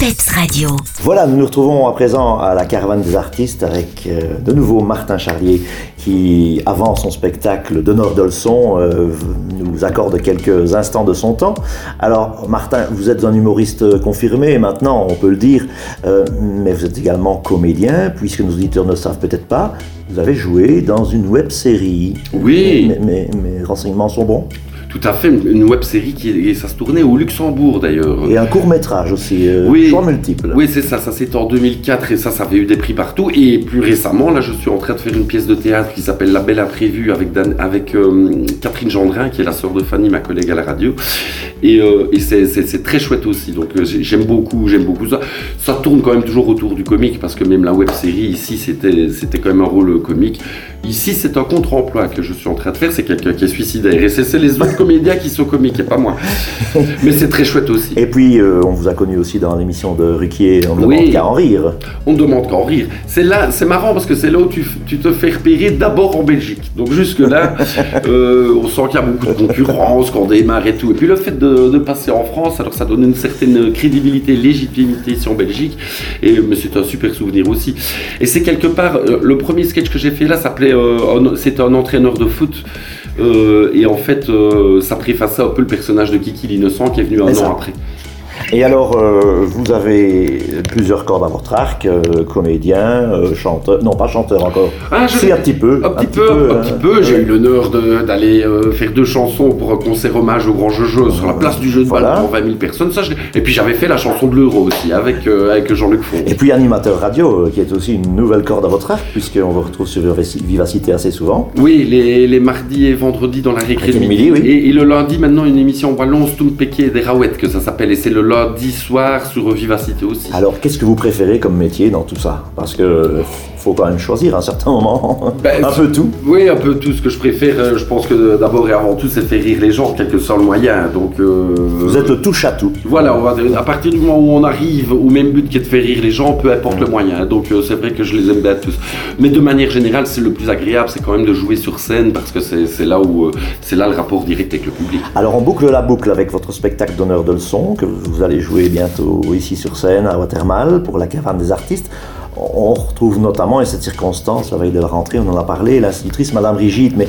Peps Radio. Voilà, nous nous retrouvons à présent à la caravane des artistes avec euh, de nouveau Martin Charlier qui, avant son spectacle d'honneur de leçon, euh, nous accorde quelques instants de son temps. Alors, Martin, vous êtes un humoriste confirmé maintenant, on peut le dire, euh, mais vous êtes également comédien, puisque nos auditeurs ne savent peut-être pas. Vous avez joué dans une web série. Oui. Mes renseignements sont bons. Tout à fait, une web série qui et ça se tournait au Luxembourg d'ailleurs. Et un court métrage aussi, euh, Oui. choix multiples. Oui, c'est ça, ça c'était en 2004 et ça, ça avait eu des prix partout. Et plus récemment, là, je suis en train de faire une pièce de théâtre qui s'appelle La Belle Imprévue avec, Dan- avec euh, Catherine Gendrin, qui est la sœur de Fanny, ma collègue à la radio. Et, euh, et c'est- c'est très chouette aussi. Donc euh, j'ai- j'aime beaucoup, j'aime beaucoup ça. Ça tourne quand même toujours autour du comique parce que même la web série ici, c'était c'était quand même un rôle comique. Ici, c'est un contre-emploi que je suis en train de faire. C'est quelqu'un qui est suicidaire. Et c'est c'est les autres comédiens qui sont comiques et pas moi. Mais c'est très chouette aussi. Et puis, euh, on vous a connu aussi dans l'émission de Ruquier, on ne Oui. demande qu'à en rire. On ne demande qu'à en rire. C'est là, c'est marrant parce que c'est là où tu, tu te fais repérer d'abord en Belgique. Donc jusque là, euh, on sent qu'il y a beaucoup de concurrence, qu'on démarre et tout. Et puis le fait de, de passer en France, alors ça donne une certaine crédibilité, légitimité ici en Belgique. Et mais c'est un super souvenir aussi. Et c'est quelque part euh, le premier sketch que j'ai fait là s'appelait, euh, c'était un entraîneur de foot. Euh, et en fait, euh, ça préfaçait un peu le personnage de Kiki l'innocent qui est venu un an après. Et alors, euh, vous avez plusieurs cordes à votre arc, euh, comédien, euh, chanteur, non pas chanteur encore, Ah, je- si un petit peu. Un petit peu, un hein. petit peu. J'ai eu l'honneur d'aller euh, faire deux chansons pour un concert hommage au Grand Jojo sur la place du jeu de Voilà. balle devant 20 000 personnes. Ça, je et puis j'avais fait la chanson de l'euro aussi avec, avec Jean-Luc Font. Et puis animateur radio, qui est aussi une nouvelle corde à votre arc, puisqu'on vous retrouve sur Vivacité assez souvent. Oui, les, les mardis et vendredis dans la récré de midi. midi, oui. et, et le lundi, maintenant, une émission ballon, Stum Péquet et des Raouettes, que ça s'appelle. Et c'est le lundi soir sur Vivacité aussi. Alors, qu'est-ce que vous préférez comme métier dans tout ça? Parce que euh, faut quand même choisir à un certain moment. Ben, un peu tout. Oui, un peu tout ce que je préfère. euh, Je pense que d'abord et avant tout, c'est faire rire les gens, quel que soit le moyen. Donc, euh, Vous êtes le touche à tout. Voilà, on va dire, à partir du moment où on arrive au même but qui est de faire rire les gens, peu importe le moyen. Donc euh, c'est vrai que je les aime bien tous. Mais de manière générale, c'est le plus agréable, c'est quand même de jouer sur scène parce que c'est là où euh, c'est là le rapport direct avec le public. Alors on boucle la boucle avec votre spectacle d'honneur de leçon que vous allez jouer bientôt ici sur scène à Watermal pour la caravane des artistes. On retrouve notamment, et cette circonstance, la veille de la rentrée, on en a parlé, l'institutrice Madame Rigide, mais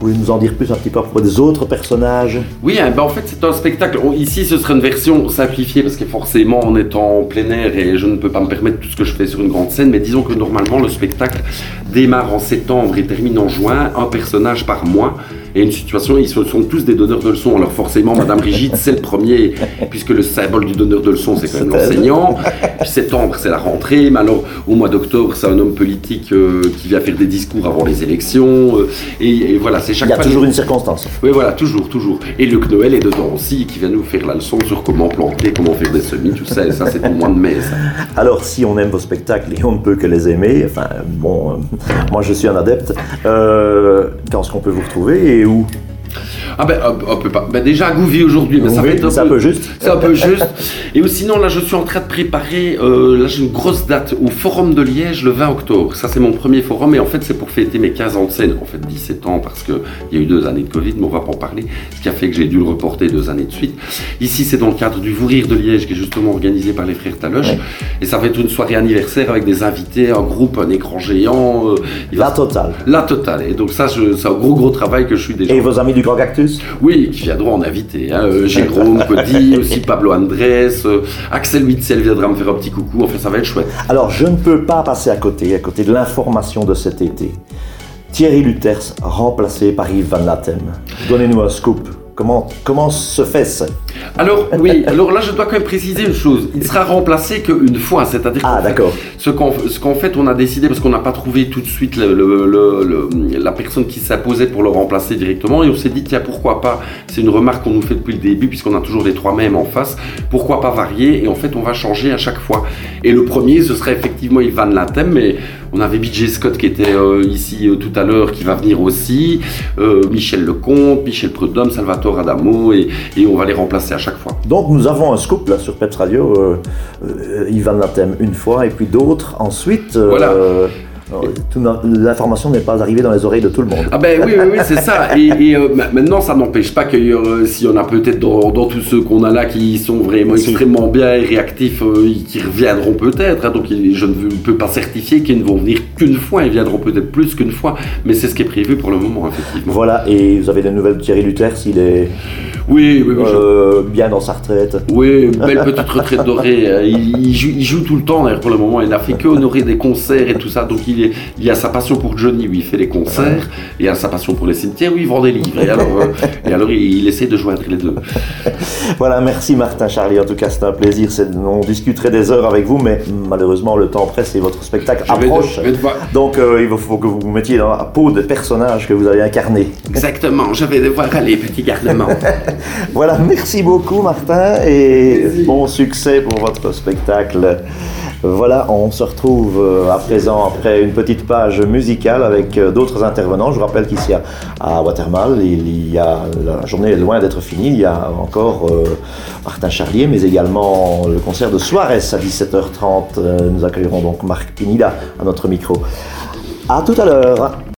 pouvez nous en dire plus un petit peu à propos des autres personnages? Oui, hein, ben en fait c'est un spectacle. Ici ce serait une version simplifiée parce que forcément on est en plein air et je ne peux pas me permettre tout ce que je fais sur une grande scène. Mais disons que normalement le spectacle démarre en septembre et termine en juin, un personnage par mois. Et une situation, ils sont tous des donneurs de leçons. Alors forcément, Madame Rigide, c'est le premier, puisque le symbole du donneur de leçons, c'est quand même l'enseignant. Septembre, c'est la rentrée. Mais alors, au mois d'octobre, c'est un homme politique euh, qui vient faire des discours avant les élections. euh, et, et voilà, c'est chaque Il y a toujours une circonstance. oui, voilà, toujours, toujours. Et Luc Noël est dedans aussi, qui vient nous faire la leçon sur comment planter, comment faire des semis, tout ça. Et ça, c'est au mois de mai, ça. Alors, si on aime vos spectacles et on ne peut que les aimer, enfin, bon, euh, moi je suis un adepte, euh, quand est-ce qu'on peut vous retrouver et où? Ah ben, hop, hop, pas. Ben, déjà à Gouvy aujourd'hui, mais ça Oui, être un c'est un peu juste. C'est un peu juste. Et sinon, là, je suis en train de préparer, euh, là, j'ai une grosse date au Forum de Liège le 20 octobre. Ça, c'est mon premier forum, et en fait, c'est pour fêter mes 15 ans de scène. En fait, 17 ans, parce qu'il y a eu deux années de Covid, mais on va pas en parler. Ce qui a fait que j'ai dû le reporter deux années de suite. Ici, c'est dans le cadre du Vourir de Liège, qui est justement organisé par les frères Taloche. Ouais. Et ça va être une soirée anniversaire avec des invités, un groupe, un écran géant. euh, va- La totale. La totale. Et donc, ça, c'est un gros, gros travail que je suis déjà. Et vos amis du Grand Oui, qui viendront en invité. hein. Euh, Jérôme Cody, aussi Pablo Andrés, euh, Axel Witzel viendra me faire un petit coucou. Enfin, ça va être chouette. Alors, je ne peux pas passer à côté, à côté de l'information de cet été. Thierry Luters, remplacé par Yves Van Latem. Donnez-nous un scoop. Comment, comment se fait ça Alors, oui, alors là, je dois quand même préciser une chose. Il sera remplacé qu'une fois, c'est-à-dire Ah, d'accord. ce qu'en ce qu'en fait, on a décidé, parce qu'on n'a pas trouvé tout de suite le- le- le- le- la personne qui s'imposait pour le remplacer directement, et on s'est dit, tiens, pourquoi pas, c'est une remarque qu'on nous fait depuis le début, puisqu'on a toujours les trois mêmes en face, pourquoi pas varier, et en fait, on va changer à chaque fois. Et le premier, ce serait effectivement Ivan Latem, mais on avait BJ Scott qui était euh, ici euh, tout à l'heure, qui va venir aussi, euh, Michel Lecomte, Michel Prudhomme, Salvatore Adamo, et, et on va les remplacer à chaque fois. Donc, nous avons un scoop là sur Peps Radio. Euh, euh, Van Latem une fois et puis d'autres ensuite. euh, Voilà. L'information n'est pas arrivée dans les oreilles de tout le monde. Ah ben oui, oui, c'est ça. Et, euh, maintenant, ça n'empêche pas y, euh, s'il y en a peut-être dans, tous ceux qu'on a là qui sont vraiment extrêmement bien et réactifs, euh, qui reviendront peut-être. Hein. donc je ne peux pas certifier qu'ils ne vont venir qu'une fois. Ils viendront peut-être plus qu'une fois. Mais c'est ce qui est prévu pour le moment, effectivement. Voilà. Et vous avez des nouvelles de Thierry Luther s'il est oui, oui, bien dans sa retraite. Oui, belle petite retraite dorée. Il, joue, tout le temps d'ailleurs pour le moment. Il n'a fait que honorer des concerts et tout ça. Donc il, est, il a sa passion pour Johnny, où il fait les concerts. Il a sa passion pour les cimetières, où il vend des livres. Et alors, euh, et alors il, essaie de joindre les deux. voilà, merci Martin Charlie. En tout cas, c'est un plaisir. On discuterait des heures avec vous, mais malheureusement, le temps presse et votre spectacle approche. Donc euh, il faut que vous vous mettiez dans la peau des personnages que vous avez incarnés. Exactement, je vais devoir aller, petit gardement. voilà, merci beaucoup Martin et bon succès pour votre spectacle. Voilà, on se retrouve euh, à présent après une petite page musicale avec euh, d'autres intervenants. Je vous rappelle qu'ici à Watermal, il y a, la journée est loin d'être finie. Il y a encore euh, Martin Charlier, mais également le concert de Suarez à 17h30. Nous accueillerons donc Marc Pinida à notre micro. À tout à l'heure.